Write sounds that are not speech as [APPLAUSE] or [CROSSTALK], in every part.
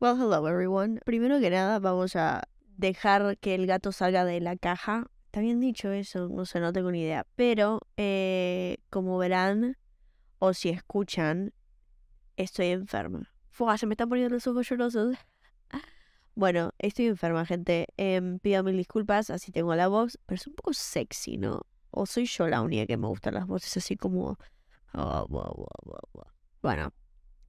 Well, hello everyone. Primero que nada, vamos a dejar que el gato salga de la caja. Está bien dicho eso, no sé, no tengo ni idea. Pero, eh, como verán, o si escuchan, estoy enferma. Fua, se me están poniendo los ojos llorosos. [LAUGHS] Bueno, estoy enferma, gente. Em, pido mil disculpas, así tengo la voz, pero es un poco sexy, ¿no? O soy yo la única que me gustan las voces así como... ah. Bueno,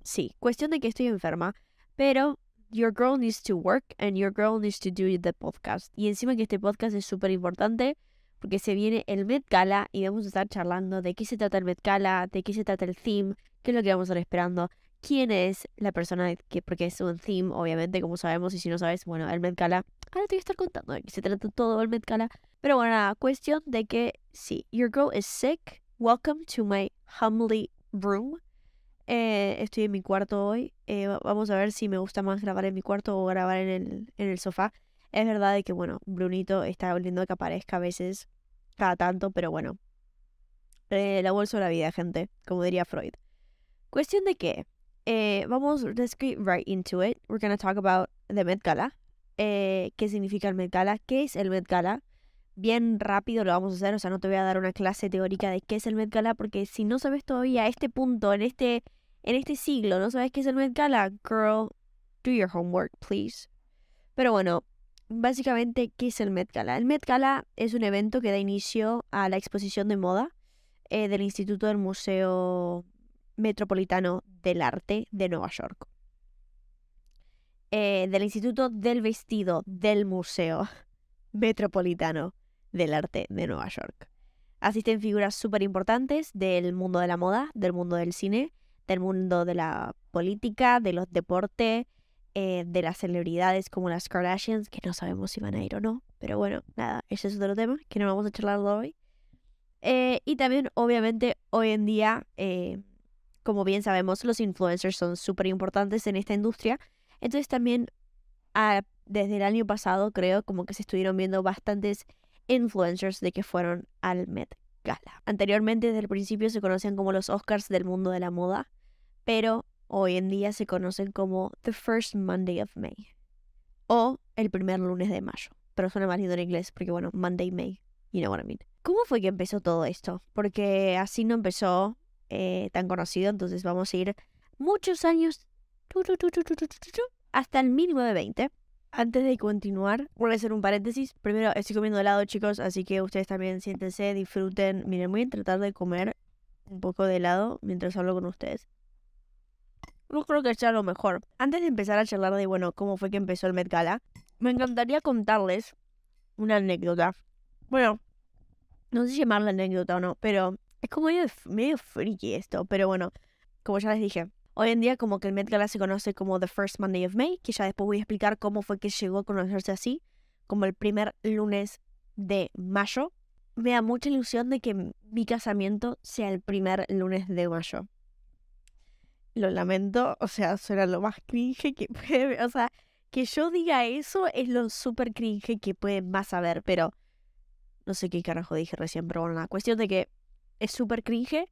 sí, cuestión de que estoy enferma, pero your girl needs to work and your girl needs to do the podcast. Y encima que este podcast es súper importante porque se viene el Met Gala y vamos a estar charlando de qué se trata el Met Gala, de qué se trata el theme, qué es lo que vamos a estar esperando, quién es la persona que, porque es un theme, obviamente, como sabemos, y si no sabes, bueno, el Met Gala, ahora te voy a estar contando de qué se trata todo el Met Gala. Pero bueno, nada, cuestión de que sí, your girl is sick, welcome to my humbly room. Estoy en mi cuarto hoy. eh, va- vamos a ver si me gusta más grabar en mi cuarto o grabar en el, en el sofá. Es verdad de que, bueno, Brunito está volviendo a que aparezca a veces, cada tanto, pero bueno. Eh, la bolsa de la vida, gente, como diría Freud. Cuestión de que, eh, vamos, let's get right into it. We're gonna talk about the Met Gala. Eh, ¿Qué significa el Met Gala? ¿Qué es el Met Gala? Bien rápido lo vamos a hacer, o sea, no te voy a dar una clase teórica de qué es el Met Gala, porque si no sabes todavía este punto, en este, en este siglo, no sabes qué es el Met Gala, girl, do your homework, please. Pero bueno, básicamente, ¿qué es el Met Gala? El Met Gala es un evento que da inicio a la exposición de moda eh, del Instituto del Museo Metropolitano del Arte de Nueva York. Eh, del Instituto del Vestido del Museo [LAUGHS] Metropolitano del Arte de Nueva York. Asisten figuras súper importantes del mundo de la moda, del mundo del cine, del mundo de la política, de los deportes, eh, de las celebridades como las Kardashians, que no sabemos si van a ir o no. Pero bueno, nada, ese es otro tema que no vamos a charlar hoy. Eh, y también, obviamente, hoy en día, eh, como bien sabemos, los influencers son súper importantes en esta industria. Entonces también, ah, desde el año pasado, creo, como que se estuvieron viendo bastantes influencers de que fueron al Met gala. Anteriormente, desde el principio, se conocían como los Oscars del mundo de la moda, pero hoy en día se conocen como The First Monday of May o el primer lunes de mayo. Pero suena más lindo en inglés porque, bueno, Monday, May, you know what I mean. ¿Cómo fue que empezó todo esto? Porque así no empezó eh, tan conocido, entonces vamos a ir muchos años hasta el 1920 antes de continuar, voy a hacer un paréntesis. Primero, estoy comiendo helado, chicos, así que ustedes también siéntense, disfruten. Miren, voy a tratar de comer un poco de helado mientras hablo con ustedes. No creo que sea lo mejor. Antes de empezar a charlar de, bueno, cómo fue que empezó el Met Gala, me encantaría contarles una anécdota. Bueno, no sé si llamarla anécdota o no, pero es como medio, medio freaky esto. Pero bueno, como ya les dije, hoy en día como que el Met Gala se conoce como The First Monday of May, que ya después voy a explicar cómo fue que llegó a conocerse así, como el primer lunes de mayo. Me da mucha ilusión de que mi casamiento sea el primer lunes de mayo. Lo lamento, o sea, suena lo más cringe que [LAUGHS] puede, o sea, que yo diga eso es lo súper cringe que puede más haber, pero no sé qué carajo dije recién, pero bueno, la cuestión de que es súper cringe,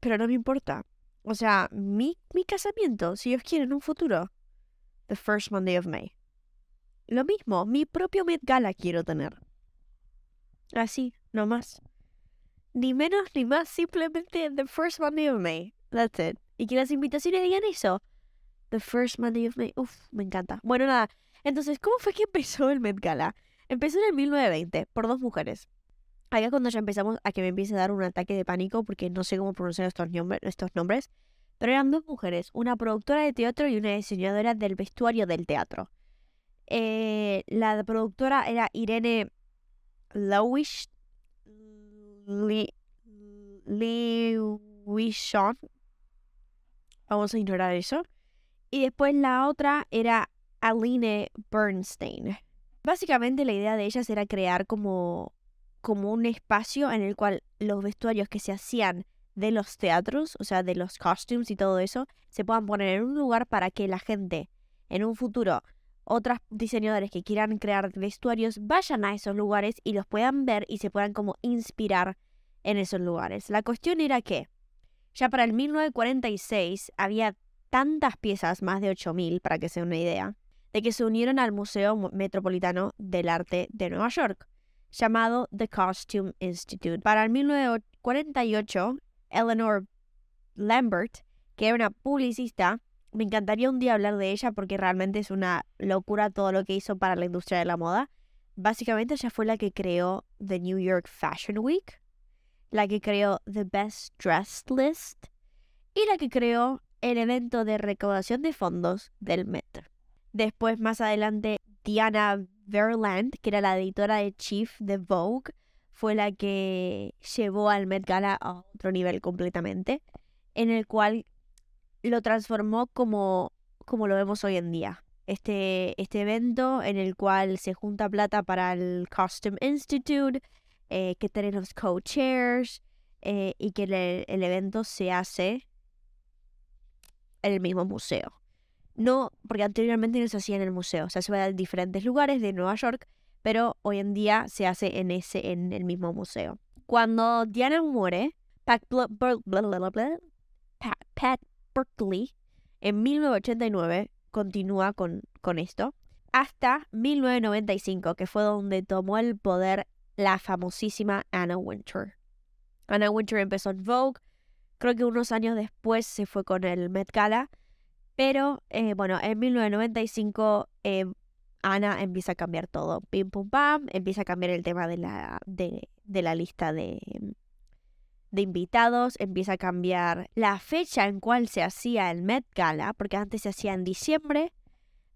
pero no me importa. O sea, mi, mi casamiento, si Dios quiere, en un futuro, the first Monday of May. Lo mismo, mi propio Met Gala quiero tener. Así, no más. Ni menos ni más, simplemente the first Monday of May. That's it. Y que las invitaciones digan eso. The first Monday of May. Uf, me encanta. Bueno, nada. Entonces, ¿cómo fue que [LAUGHS] empezó el Met Gala? Empezó en el 1920 por dos mujeres. Acá cuando ya empezamos a que me empiece a dar un ataque de pánico porque no sé cómo pronunciar estos, nombre- estos nombres. Pero eran dos mujeres, una productora de teatro y una diseñadora del vestuario del teatro. Eh, la productora era Irene Lowish. Li- Lewishon. Vamos a ignorar eso. Y después la otra era Aline Bernstein. Básicamente la idea de ellas era crear como, como un espacio en el cual los vestuarios que se hacían de los teatros, o sea, de los costumes y todo eso, se puedan poner en un lugar para que la gente en un futuro, otras diseñadores que quieran crear vestuarios, vayan a esos lugares y los puedan ver y se puedan como inspirar en esos lugares. La cuestión era que ya para el 1946 había tantas piezas, más de 8.000 para que se den una idea, de que se unieron al Museo Metropolitano del Arte de Nueva York, llamado The Costume Institute. Para el 1948, Eleanor Lambert, que era una publicista, me encantaría un día hablar de ella porque realmente es una locura todo lo que hizo para la industria de la moda. Básicamente ella fue la que creó The New York Fashion Week, la que creó The Best Dressed List y la que creó el evento de recaudación de fondos del Met. Después, más adelante, Diana Verland, que era la editora de Chief de Vogue, fue la que llevó al Met Gala a otro nivel completamente, en el cual lo transformó como, como lo vemos hoy en día. Este, este evento en el cual se junta plata para el Costume Institute, eh, que tiene los co-chairs eh, y que el, evento se hace en el mismo museo. No, porque anteriormente no se hacía en el museo, se hacía en diferentes lugares de Nueva York, pero hoy en día se hace en ese, en el mismo museo. Cuando Diana muere, Pat, Pat Berkeley en 1989 continúa con, con esto hasta 1995, que fue donde tomó el poder la famosísima Anna Winter. Anna Winter empezó en Vogue, creo que unos años después se fue con el Met Gala, pero eh, bueno, en 1995 eh, Anna empieza a cambiar todo. Pim pum pam, empieza a cambiar el tema de la, de, la lista de, de invitados, empieza a cambiar la fecha en cual se hacía el Met Gala, porque antes se hacía en diciembre,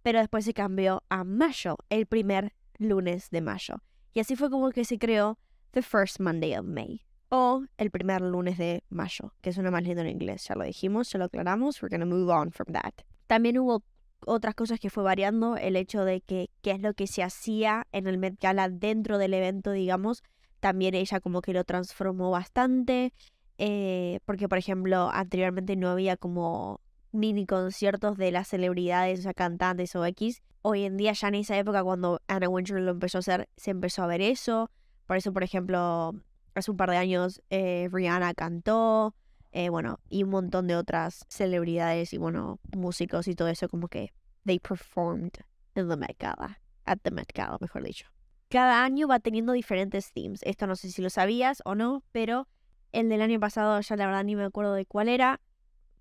pero después se cambió a mayo, el primer lunes de mayo. Y así fue como que se creó The First Monday of May, o el primer lunes de mayo, que suena más lindo en inglés, ya lo dijimos, ya lo aclaramos, we're gonna move on from that. También hubo otras cosas que fue variando, el hecho de que qué es lo que se hacía en el Met Gala dentro del evento, digamos, también ella como que lo transformó bastante, eh, porque por ejemplo anteriormente no había como mini conciertos de las celebridades, o sea, cantantes o X. Hoy en día ya en esa época cuando Anna Wintour lo empezó a hacer, se empezó a ver eso. Por eso, por ejemplo, hace un par de años eh, Rihanna cantó, eh, bueno, y un montón de otras celebridades y bueno, músicos y todo eso como que they performed in the Met Gala, at the Met Gala, mejor dicho. Cada año va teniendo diferentes themes. Esto no sé si lo sabías o no, pero el del año pasado ya la verdad ni me acuerdo de cuál era.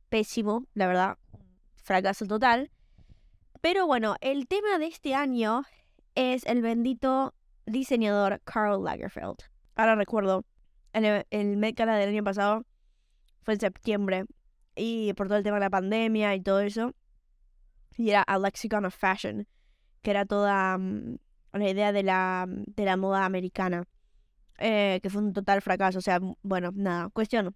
Pésimo, la verdad. Fracaso total. Pero bueno, el tema de este año es el bendito diseñador Karl Lagerfeld. Ahora recuerdo, el, el Met del año pasado fue en septiembre y por todo el tema de la pandemia y todo eso. Y era a lexicon of fashion, que era toda mm, la idea de la, de la moda americana, eh, que fue un total fracaso. O sea, bueno, nada, cuestión.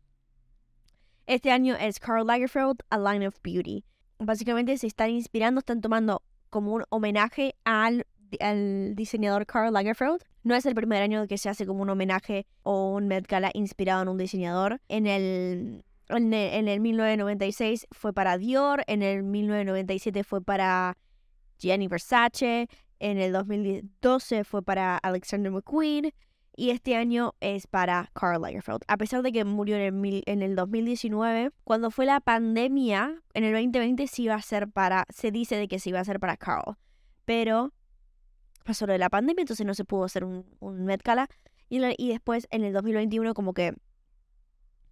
Este año es Karl Lagerfeld, A Line of Beauty. Básicamente se están inspirando, están tomando como un homenaje al, al diseñador Karl Lagerfeld. No es el primer año que se hace como un homenaje o un Met Gala inspirado en un diseñador. En el, en el, en el 1996 fue para Dior, en el 1997 fue para Gianni Versace, en el 2012 fue para Alexander McQueen y este año es para Karl Lagerfeld. A pesar de que murió en el, en el 2019, cuando fue la pandemia, en el 2020 sí iba a ser para, se dice de que se iba a hacer para Karl, pero pasó lo de la pandemia, entonces no se pudo hacer un, un Met Gala y, después en el 2021 como que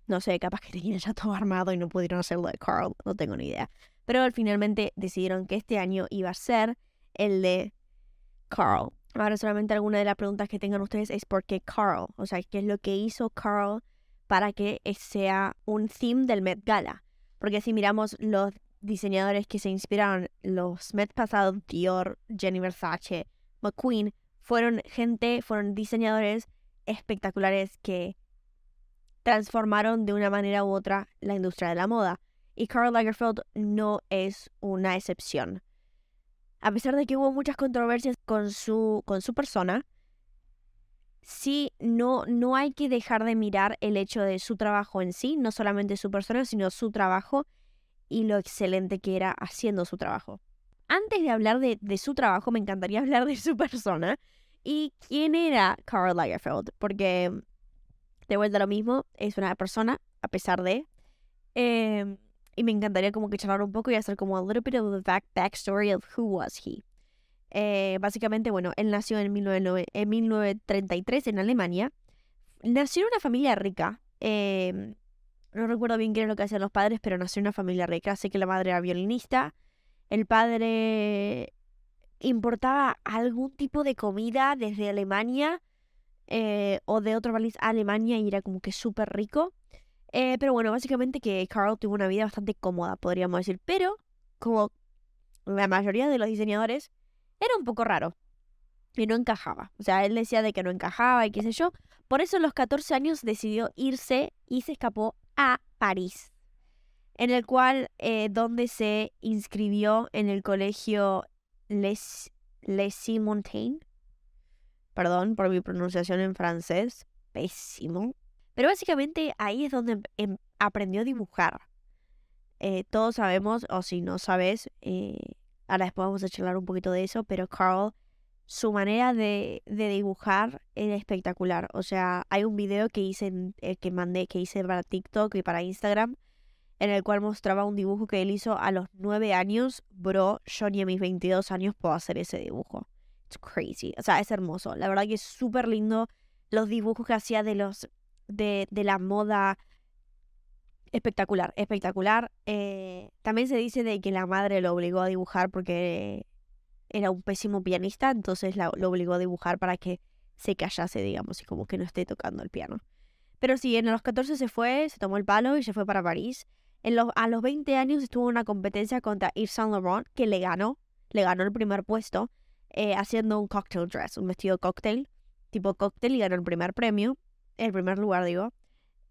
no sé, capaz que tenían ya todo armado y no pudieron hacerlo de Carl, no tengo ni idea. Pero finalmente decidieron que este año iba a ser el de Carl. Ahora solamente alguna de las preguntas que tengan ustedes es por qué Carl, o sea, qué es lo que hizo Carl para que sea un theme del Met Gala. Porque si miramos los diseñadores que se inspiraron, los Met pasados, Dior, Jenny Versace, McQueen, fueron gente, fueron diseñadores espectaculares que transformaron de una manera u otra la industria de la moda. Y Karl Lagerfeld no es una excepción a pesar de que hubo muchas controversias con su, con su persona, sí, no, no hay que dejar de mirar el hecho de su trabajo en sí, no solamente su persona, sino su trabajo y lo excelente que era haciendo su trabajo. Antes de hablar de, su trabajo, me encantaría [LAUGHS] hablar de su persona y quién era Karl Lagerfeld, porque de vuelta lo mismo, es una persona, a pesar de... Em, y me encantaría como que charlar un poco y hacer como a little bit of the back, backstory of who was he. Eh, básicamente, bueno, él nació en, 1933 en Alemania. Nació en una familia rica. Em, no recuerdo bien qué era lo que hacían los padres, pero nació en una familia rica. Sé que la madre era violinista. El padre importaba algún tipo de comida desde Alemania eh, o de otro país a Alemania y era como que súper rico. Eh, pero bueno, básicamente que Carl tuvo una vida bastante cómoda, podríamos decir. Pero, como la mayoría de los diseñadores, era un poco raro. Y no encajaba. O sea, él decía de que no encajaba y qué sé yo. Por eso a los 14 años decidió irse y se escapó a París. En el cual, eh, donde se inscribió en el colegio Les, Les Montaigne. Perdón por mi pronunciación en francés. Pésimo. Pero básicamente ahí es donde em, aprendió a dibujar. Eh, todos sabemos, o si no sabes, eh, ahora después vamos a charlar un poquito de eso, pero Carl, su manera de, dibujar era espectacular. O sea, hay un video que hice, que mandé, que hice para TikTok y para Instagram, en el cual mostraba un dibujo que él hizo a los nueve años. Bro, yo ni a mis 22 años puedo hacer ese dibujo. It's crazy. O sea, es hermoso. La verdad que es súper lindo los dibujos que hacía de los de, la moda espectacular, espectacular. Eh, también se dice de que la madre lo obligó a dibujar porque era un pésimo pianista, entonces lo obligó a dibujar para que se callase, digamos, y como que no esté tocando el piano. Pero sí, en los 14 se fue, se tomó el palo y se fue para París. En a los 20 años estuvo en una competencia contra Yves Saint Laurent, que le ganó, le ganó el primer puesto, eh, haciendo un cocktail dress, un vestido cocktail, tipo cocktail, y ganó el primer premio el primer lugar digo.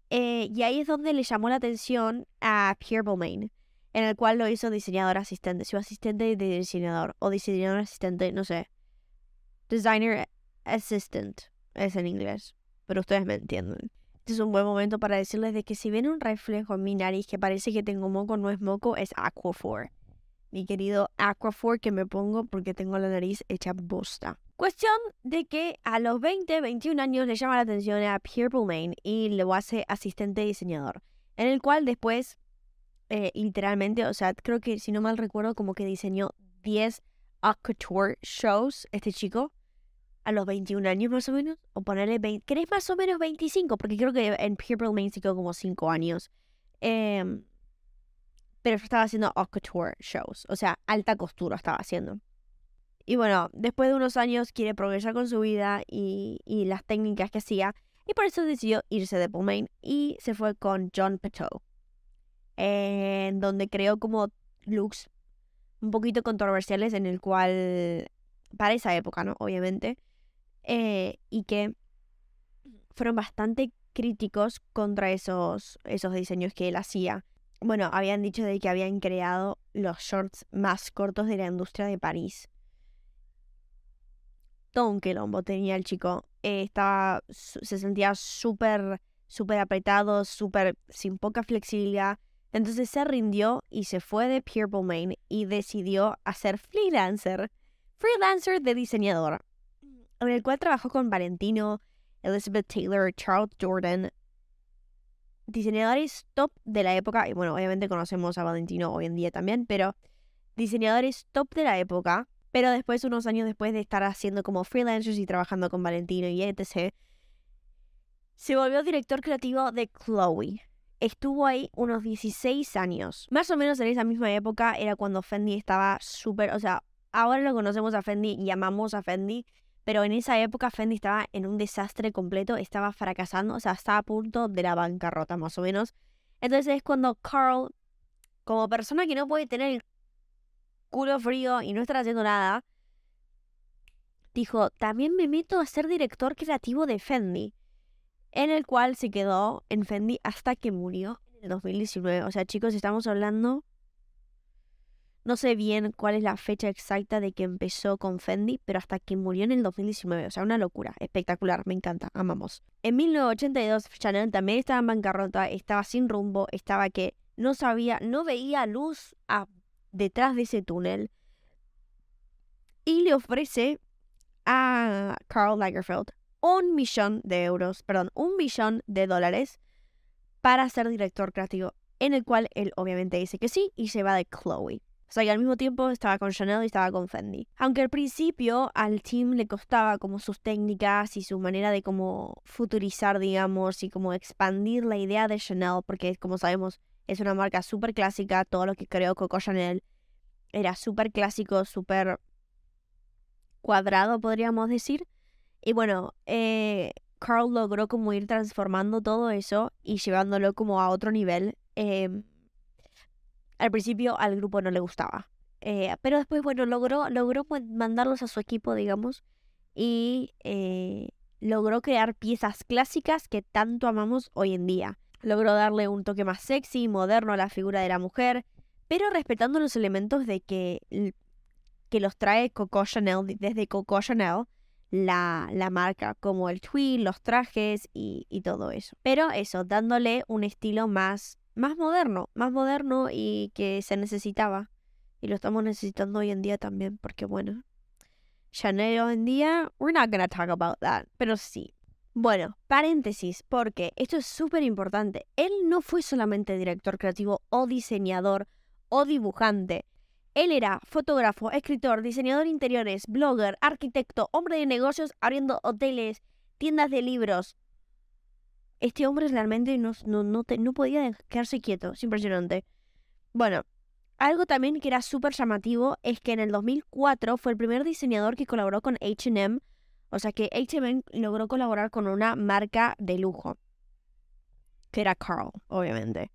Eh, y ahí es donde le llamó la atención a Pierre Balmain, en el cual lo hizo diseñador asistente, su asistente de diseñador, o diseñador asistente, no sé. Designer assistant es en inglés, pero ustedes me entienden. Es un buen momento para decirles de que si ven un reflejo en mi nariz que parece que tengo moco, no es moco, es Aquaphor. Mi querido Aquaphor que me pongo porque tengo la nariz hecha bosta. Cuestión de que a los 20, 21 años le llama la atención a Pierre Balmain y lo hace asistente diseñador, en el cual después, eh, literalmente, o sea, creo que si no mal recuerdo, como que diseñó 10 couture shows este chico a los 21 años más o menos, o ponerle 20, ¿querés más o menos 25? Porque creo que en Pierre Balmain se quedó como 5 años. Em, pero estaba haciendo couture shows, o sea, alta costura estaba haciendo. Y bueno, después de unos años quiere progresar con su vida y, las técnicas que hacía. Y por eso decidió irse de Pullman y se fue con John Peteau. En donde creó como looks un poquito controversiales en el cual, para esa época, ¿no? Obviamente. Eh, y que fueron bastante críticos contra esos, esos diseños que él hacía. Bueno, habían dicho de que habían creado los shorts más cortos de la industria de París todo un quilombo tenía el chico. Eh, estaba, se sentía súper, súper apretado, súper, sin poca flexibilidad. Entonces se rindió y se fue de Pierre Balmain y decidió hacer freelancer, freelancer de diseñador, en el cual trabajó con Valentino, Elizabeth Taylor, Charles Jordan, diseñadores top de la época, y bueno, obviamente conocemos a Valentino hoy en día también, pero diseñadores top de la época pero después, unos años después de estar haciendo como freelancers y trabajando con Valentino y etc., se volvió director creativo de Chloe. Estuvo ahí unos 16 años. Más o menos en esa misma época era cuando Fendi estaba súper, o sea, ahora lo conocemos a Fendi y amamos a Fendi, pero en esa época Fendi estaba en un desastre completo, estaba fracasando, o sea, estaba a punto de la bancarrota más o menos. Entonces es cuando Carl, como persona que no puede tener el culo frío y no estar haciendo nada, dijo, también me meto a ser director creativo de Fendi, en el cual se quedó en Fendi hasta que murió en el 2019. O sea, chicos, estamos hablando... No sé bien cuál es la fecha exacta de que empezó con Fendi, pero hasta que murió en el 2019. O sea, una locura. Espectacular. Me encanta. Amamos. En 1982, Chanel también estaba en bancarrota, estaba sin rumbo, estaba que no sabía, no veía luz a detrás de ese túnel y le ofrece a Carl Lagerfeld un millón de euros, perdón, un millón de dólares para ser director creativo. en el cual él obviamente dice que sí y se va de Chloe. O sea que al mismo tiempo estaba con Chanel y estaba con Fendi. Aunque al principio al team le costaba como sus técnicas y su manera de como futurizar, digamos, y como expandir la idea de Chanel, porque como sabemos es una marca súper clásica, todo lo que creó Coco Chanel era súper clásico, súper cuadrado, podríamos decir. Y bueno, eh, Carl logró como ir transformando todo eso y llevándolo como a otro nivel. Em, al principio al grupo no le gustaba. Eh, pero después, bueno, logró, logró mandarlos a su equipo, digamos, y eh, logró crear piezas clásicas que tanto amamos hoy en día. Logró darle un toque más sexy, moderno a la figura de la mujer, pero respetando los elementos de que, que los trae Coco Chanel, desde Coco Chanel, la, la marca, como el tweed, los trajes y, y todo eso. Pero eso, dándole un estilo más más moderno, más moderno y que se necesitaba. Y lo estamos necesitando hoy en día también, porque bueno, Chanel hoy en día, we're not gonna talk about that, pero sí. Bueno, paréntesis, porque esto es súper importante. Él no fue solamente director creativo o diseñador o dibujante. Él era fotógrafo, escritor, diseñador interiores, blogger, arquitecto, hombre de negocios abriendo hoteles, tiendas de libros, este hombre realmente no, no, no, podía quedarse quieto, es impresionante. Bueno, algo también que era súper llamativo es que en el 2004 fue el primer diseñador que colaboró con HM, o sea que HM logró colaborar con una marca de lujo, que era Carl, obviamente.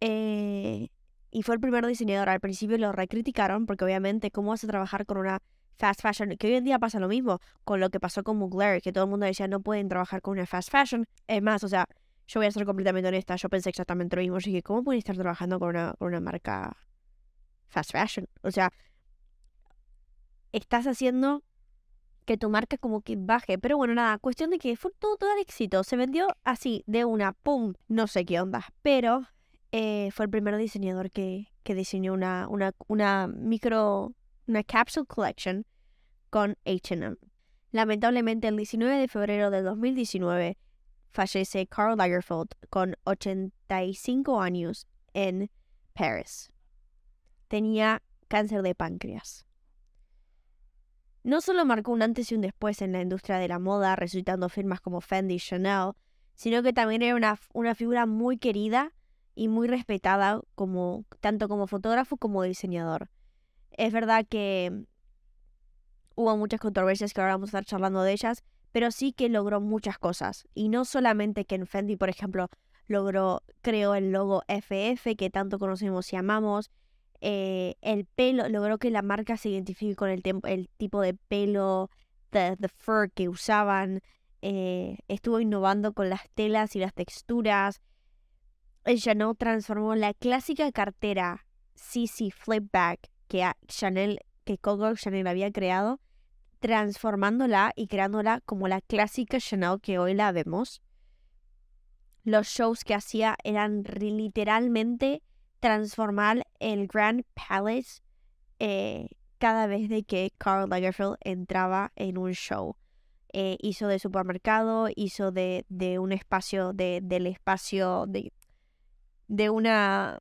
Eh, y fue el primer diseñador. Al principio lo recriticaron porque obviamente cómo vas a trabajar con una fast fashion, que hoy en día pasa lo mismo con lo que pasó con Mugler, que todo el mundo decía no pueden trabajar con una fast fashion. Es más, o sea, yo voy a ser completamente honesta, yo pensé exactamente lo mismo. Yo dije, ¿cómo pueden estar trabajando con una, una marca fast fashion? O sea, estás haciendo que tu marca como que baje. Pero bueno, nada, cuestión de que fue todo, todo el éxito. Se vendió así, de una, ¡pum! No sé qué onda. Pero eh, fue el primer diseñador que, que diseñó una, una, una micro una capsule collection con HM. Lamentablemente, el 19 de febrero de 2019 fallece Karl Lagerfeld con 85 años en París. Tenía cáncer de páncreas. No solo marcó un antes y un después en la industria de la moda, resultando firmas como Fendi y Chanel, sino que también era una, una figura muy querida y muy respetada como, tanto como fotógrafo como diseñador. Es verdad que hubo muchas controversias que ahora vamos a estar charlando de ellas, pero sí que logró muchas cosas. Y no solamente que en Fendi, por ejemplo, logró, creó el logo FF que tanto conocemos y amamos. Eh, el pelo, logró que la marca se identifique con el, el tipo de pelo, the, fur que usaban. Eh, estuvo innovando con las telas y las texturas. Ella no transformó la clásica cartera CC Flipback que Chanel, que Coco Chanel había creado, transformándola y creándola como la clásica Chanel que hoy la vemos. Los shows que hacía eran literalmente transformar el Grand Palace eh, cada vez que Karl Lagerfeld entraba en un show. Eh, hizo de supermercado, hizo de, un espacio, de, del espacio de, de una...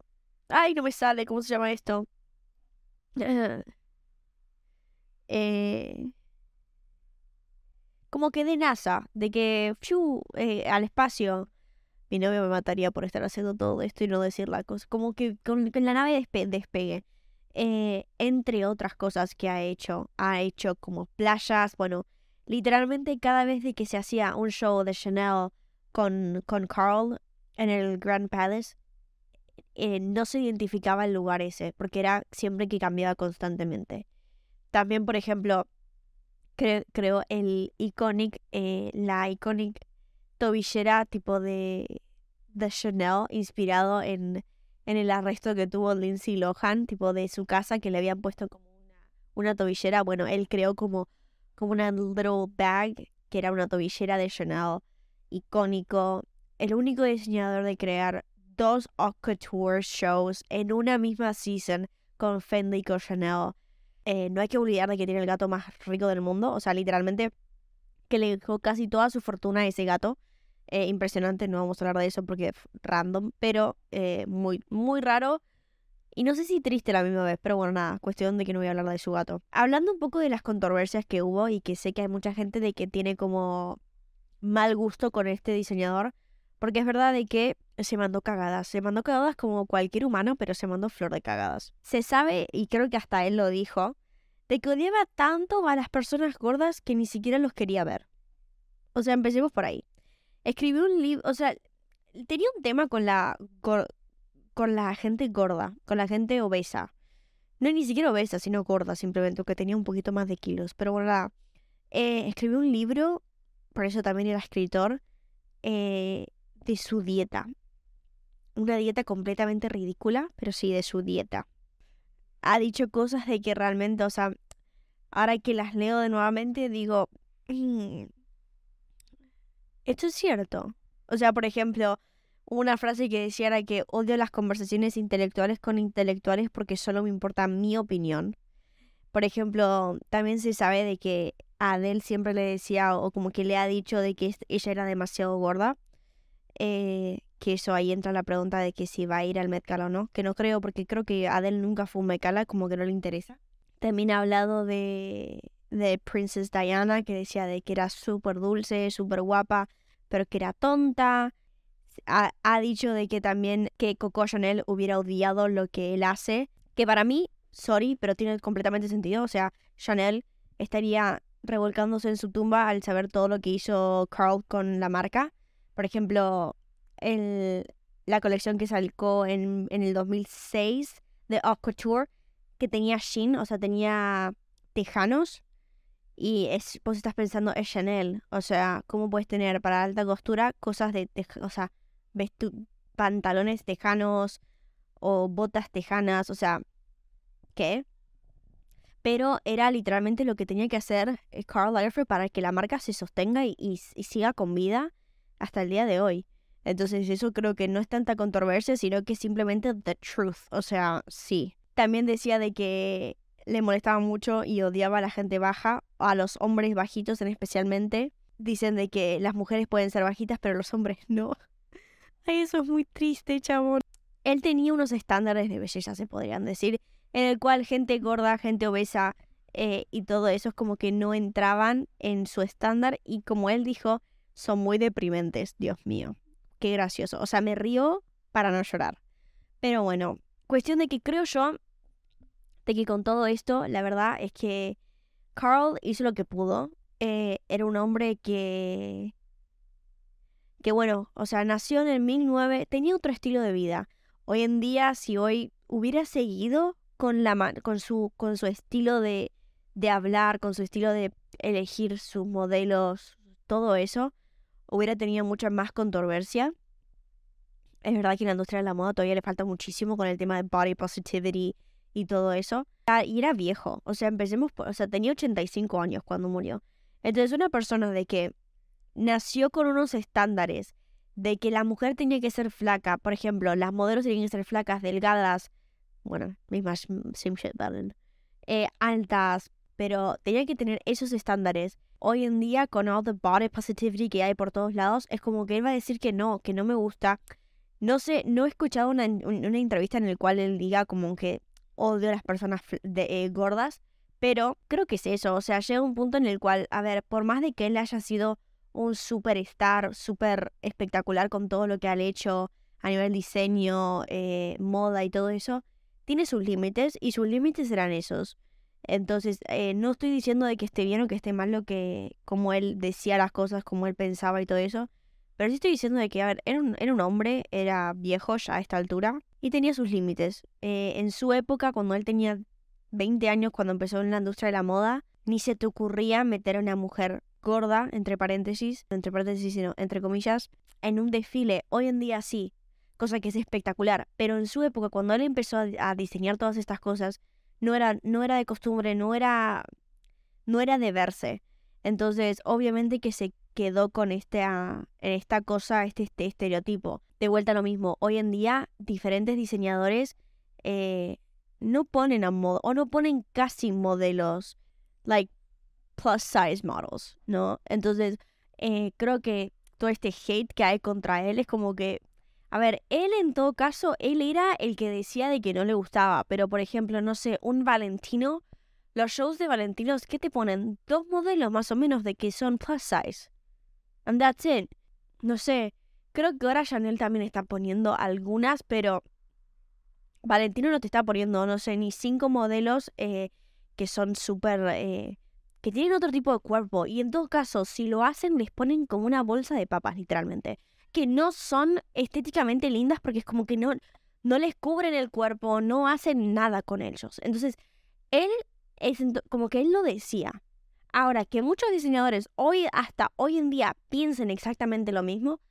Ay, no me sale, ¿cómo se llama esto? [LAUGHS] eh, como que de NASA, de que eh, al espacio. Mi novio me mataría por estar haciendo todo esto y no decir la cosa. Como que con, la nave despegue. Eh, entre otras cosas que ha hecho. Ha hecho como playas. Bueno, literalmente cada vez de que se hacía un show de Chanel con, con Carl en el Grand Palace, eh, no se identificaba el lugar ese, porque era siempre que cambiaba constantemente. También, por ejemplo, creo el iconic, eh, la iconic tobillera tipo de, de Chanel, inspirado en, en el arresto que tuvo Lindsay Lohan, tipo de su casa, que le habían puesto como una, tobillera. Bueno, él creó como, como una little bag, que era una tobillera de Chanel, icónico. El único diseñador de crear dos couture shows en una misma season con Fendi y Chanel. Eh, no hay que olvidar de que tiene el gato más rico del mundo. O sea, literalmente que le dejó casi toda su fortuna a ese gato. eh, impresionante, no vamos a hablar de eso porque es random, pero eh, muy, muy raro. Y no sé si triste la misma vez, pero bueno, nada, cuestión de que no voy a hablar de su gato. Hablando un poco de las controversias que hubo y que sé que hay mucha gente de que tiene como mal gusto con este diseñador, porque es verdad de que se mandó cagadas, se mandó cagadas como cualquier humano, pero se mandó flor de cagadas. Se sabe, y creo que hasta él lo dijo, de que odiaba tanto a las personas gordas que ni siquiera los quería ver. O sea, empecemos por ahí. Escribió un libro, o sea, tenía un tema con la, con la gente gorda, con la gente obesa. No ni siquiera obesa, sino gorda, simplemente, que tenía un poquito más de kilos. Pero bueno, eh, escribió un libro, por eso también era escritor, eh, de su dieta. Una dieta completamente ridícula, pero sí de su dieta. Ha dicho cosas de que realmente, o sea, ahora que las leo de nuevamente, digo, mm, esto es cierto. O sea, por ejemplo, una frase que decía era que odio las conversaciones intelectuales con intelectuales porque solo me importa mi opinión. Por ejemplo, también se sabe de que a Adele siempre le decía o como que le ha dicho de que ella era demasiado gorda. Eh, que eso ahí entra la pregunta de que si va a ir al Met Gala o no, que no creo porque creo que Adele nunca fue un Met Gala, como que no le interesa. También ha hablado de, de Princess Diana, que decía de que era súper dulce, súper guapa, pero que era tonta. Ha, ha, dicho de que también que Coco Chanel hubiera odiado lo que él hace, que para mí, sorry, pero tiene completamente sentido. O sea, Chanel estaría revolcándose en su tumba al saber todo lo que hizo Carl con la marca. Por ejemplo, el, la colección que salió en, en el 2006 de Haute Couture, que tenía Shin, o sea, tenía tejanos. Y es, vos estás pensando, es Chanel. O sea, ¿cómo puedes tener para alta costura cosas de, o sea, pantalones tejanos o botas tejanas? O sea, ¿qué? Pero era literalmente lo que tenía que hacer Carl eh, Lagerfeld para que la marca se sostenga y, y siga con vida hasta el día de hoy. Entonces eso creo que no es tanta controversia, sino que simplemente the truth. O sea, sí. También decía de que le molestaba mucho y odiaba a la gente baja, a los hombres bajitos en especialmente. Dicen de que las mujeres pueden ser bajitas, pero los hombres [LAUGHS] no. Ay, eso es muy triste, chabón. Él tenía unos estándares de belleza, se podrían decir, en el cual gente gorda, gente obesa eh, y todo eso es como que no entraban en su estándar y como él dijo, son muy deprimentes, Dios mío. Qué gracioso. O sea, me río para no llorar. Pero bueno, cuestión de que creo yo de que con todo esto, la verdad es que Carl hizo lo que pudo. Eh, era un hombre que... Que bueno, o sea, nació en el 1009, tenía otro estilo de vida. Hoy en día, si hoy hubiera seguido con, la, con, su, con su estilo de, de hablar, con su estilo de elegir sus modelos, todo eso, hubiera tenido mucha más controversia. Es verdad que en la industria de la moda todavía le falta muchísimo con el tema de body positivity y todo eso. Ah, y era viejo, o sea, empecemos, por, o sea, tenía 85 años cuando murió. Entonces, una persona de que nació con unos estándares de que la mujer tenía que ser flaca, por ejemplo, las modelos tenían que ser flacas, delgadas, bueno, mismas, same shit, eh, altas, pero tenía que tener esos estándares hoy en día con all the body positivity que hay por todos lados, es como que él va a decir que no, que no me gusta. No sé, no he escuchado una, una entrevista en la cual él diga como que odio a las personas de, eh, gordas, pero creo que es eso, o sea, llega un punto en el cual, a ver, por más de que él haya sido un superstar, súper espectacular con todo lo que ha hecho a nivel diseño, eh, moda y todo eso, tiene sus límites y sus límites serán esos. Entonces, eh, no estoy diciendo de que esté bien o que esté mal lo que, como él decía las cosas, como él pensaba y todo eso. Pero sí estoy diciendo de que, a ver, era un, era un hombre, era viejo ya a esta altura y tenía sus límites. Eh, en su época, cuando él tenía 20 años, cuando empezó en la industria de la moda, ni se te ocurría meter a una mujer gorda, entre paréntesis, entre paréntesis, sino entre comillas, en un desfile. Hoy en día sí, cosa que es espectacular. Pero en su época, cuando él empezó a diseñar todas estas cosas, no era, no era de costumbre, no era, no era de verse. Entonces, obviamente que se quedó con este, ah, esta cosa, este, este, estereotipo. De vuelta a lo mismo, hoy en día diferentes diseñadores eh, no ponen a modo, o no ponen casi modelos, like plus size models, ¿no? Entonces, eh, creo que todo este hate que hay contra él es como que, a ver, él en todo caso, él era el que decía de que no le gustaba, pero por ejemplo, no sé, un Valentino, los shows de Valentinos, ¿qué te ponen? Dos modelos más o menos de que son plus size. And that's it. No sé, creo que ahora Chanel también está poniendo algunas, pero Valentino no te está poniendo, no sé, ni cinco modelos eh, que son súper... Eh, que tienen otro tipo de cuerpo. Y en todo caso, si lo hacen, les ponen como una bolsa de papas, literalmente. Que no son estéticamente lindas porque es como que no, no les cubren el cuerpo, no hacen nada con ellos. Entonces, él es como que él lo decía. Ahora, que muchos diseñadores hoy, hasta hoy en día, piensen exactamente lo mismo,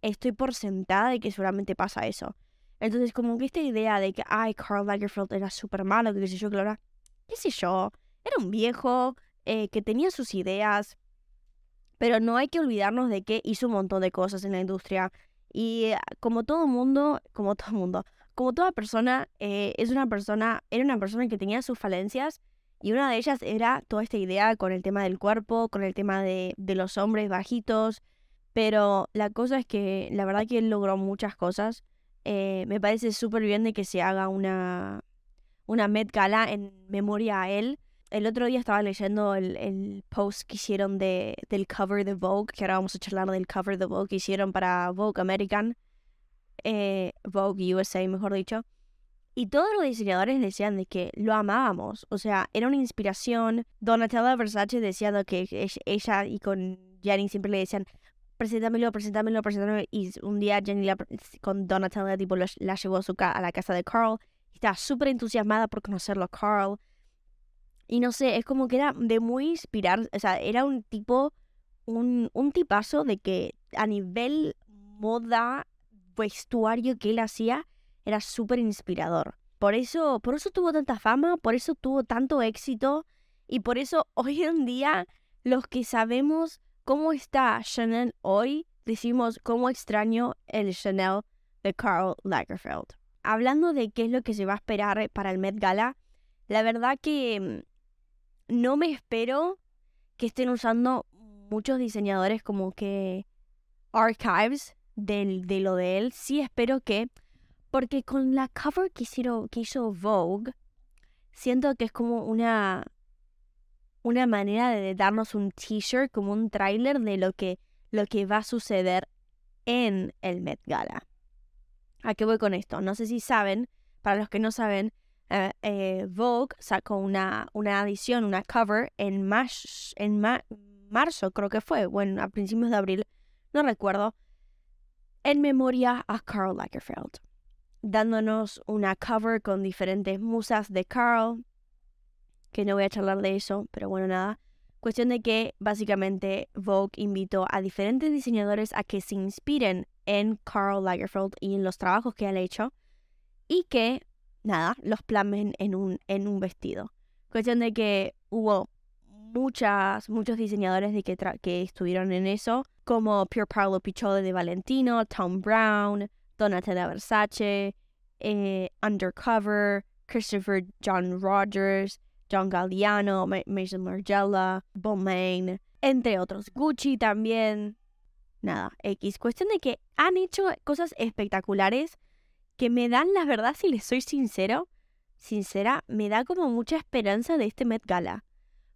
estoy por sentada de que seguramente pasa eso. Entonces, como que esta idea de que, ay, Karl Lagerfeld era súper malo, que qué sé yo, que ahora, qué sé yo, era un viejo eh, que tenía sus ideas, pero no hay que olvidarnos de que hizo un montón de cosas en la industria. Y eh, como todo mundo, como [LAUGHS] todo mundo, como toda persona, eh, es una persona, era una persona que tenía sus falencias y una de ellas era toda esta idea con el tema del cuerpo, con el tema de, de los hombres bajitos. Pero la cosa es que la verdad que él logró muchas cosas. Eh, me parece súper bien de que se haga una, una Met Gala en memoria a él. El otro día estaba leyendo el, post que hicieron de, del cover de Vogue, que ahora vamos a charlar del cover de Vogue que hicieron para Vogue American, eh, Vogue USA, mejor dicho. Y todos los diseñadores decían de que lo amábamos, o sea, era una inspiración. Donatella Versace decía que ella y con Jenny siempre le decían, preséntamelo, preséntamelo, preséntamelo. Y un día Jenny con Donatella tipo, la llevó a, su a la casa de Carl. Estaba súper entusiasmada por conocerlo a Carl. Y no sé, es como que era de muy inspirar, o sea, era un tipo, un, un tipazo de que a nivel moda, vestuario que él hacía, era súper inspirador. Por eso, por eso tuvo tanta fama, por eso tuvo tanto éxito y por eso [LAUGHS] hoy en día los que sabemos cómo está Chanel hoy, decimos cómo extraño el Chanel de Karl Lagerfeld. Hablando de qué es lo que se va a esperar para el Met Gala, la verdad que mm, no me espero que estén usando muchos diseñadores como que archives de, de lo de él. Sí espero que, porque con la cover que, que hizo Vogue, siento que es como una una manera de darnos un t-shirt como un tráiler de lo que, lo que va a suceder en el Met Gala. ¿A qué voy con esto? No sé si saben, para los que no saben, eh, eh, Vogue sacó una, una edición, una cover en, en marzo, creo que fue, bueno, a principios de abril, no recuerdo, en memoria a Carl Lagerfeld, dándonos una cover con diferentes musas de Carl, que no voy a charlar de eso, pero bueno, nada. Cuestión de que básicamente Vogue invitó a diferentes diseñadores a que se inspiren en Karl Lagerfeld y en los trabajos que han hecho y que, nada, los plamen en un, en un vestido. Cuestión de que hubo muchas, muchos diseñadores de que, que estuvieron en eso, como Pier Paolo Piccolo de Valentino, Tom Brown, Donatella Versace, eh, Undercover, Christopher John Rogers, John Galliano, Mason Margiela, Balmain, entre otros. Gucci también. Nada, X. Cuestión de que han hecho cosas espectaculares que me dan, la verdad, si les soy sincero, sincera, me da como mucha esperanza de este Met Gala.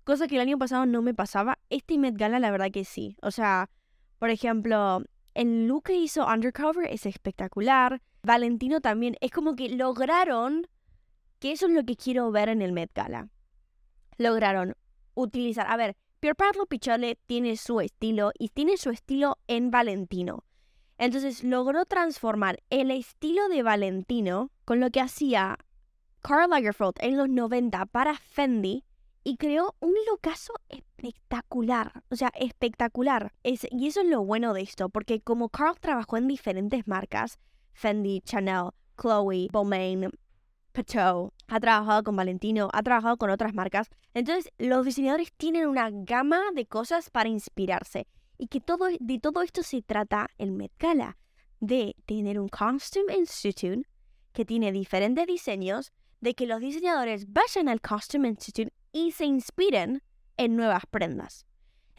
Cosa que el año pasado no me pasaba. Este Met Gala, la verdad que sí. O sea, por ejemplo, el look que hizo Undercover es espectacular. Valentino también. Es como que lograron que eso es lo que quiero ver en el Met Gala lograron utilizar. A ver, Pierpaolo Pichole tiene su estilo y tiene su estilo en Valentino. Entonces logró transformar el estilo de Valentino con lo que hacía Karl Lagerfeld en los 90 para Fendi y creó un locazo espectacular. O sea, espectacular. Es, y eso es lo bueno de esto, porque como Karl trabajó en diferentes marcas, Fendi, Chanel, Chloe, Balmain, Pateau, ha trabajado con Valentino, ha trabajado con otras marcas. Entonces, los diseñadores tienen una gama de cosas para inspirarse. Y que todo, de todo esto se trata el Met Gala. De tener un Costume Institute que tiene diferentes diseños, de que los diseñadores vayan al Costume Institute y se inspiren en nuevas prendas.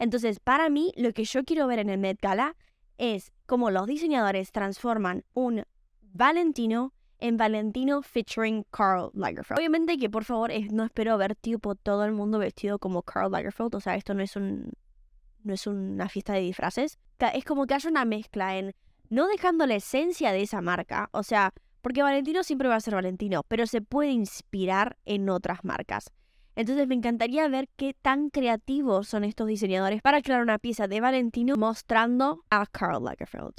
Entonces, para mí, lo que yo quiero ver en el Met Gala es cómo los diseñadores transforman un Valentino en Valentino featuring Karl Lagerfeld. Obviamente que por favor no espero ver tipo todo el mundo vestido como Karl Lagerfeld, o sea, esto no es un no es una fiesta de disfraces. Es como que haya una mezcla en no dejando la esencia de esa marca, o sea, porque Valentino siempre va a ser Valentino, pero se puede inspirar en otras marcas. Entonces me encantaría ver qué tan creativos son estos diseñadores para crear una pieza de Valentino mostrando a Karl Lagerfeld.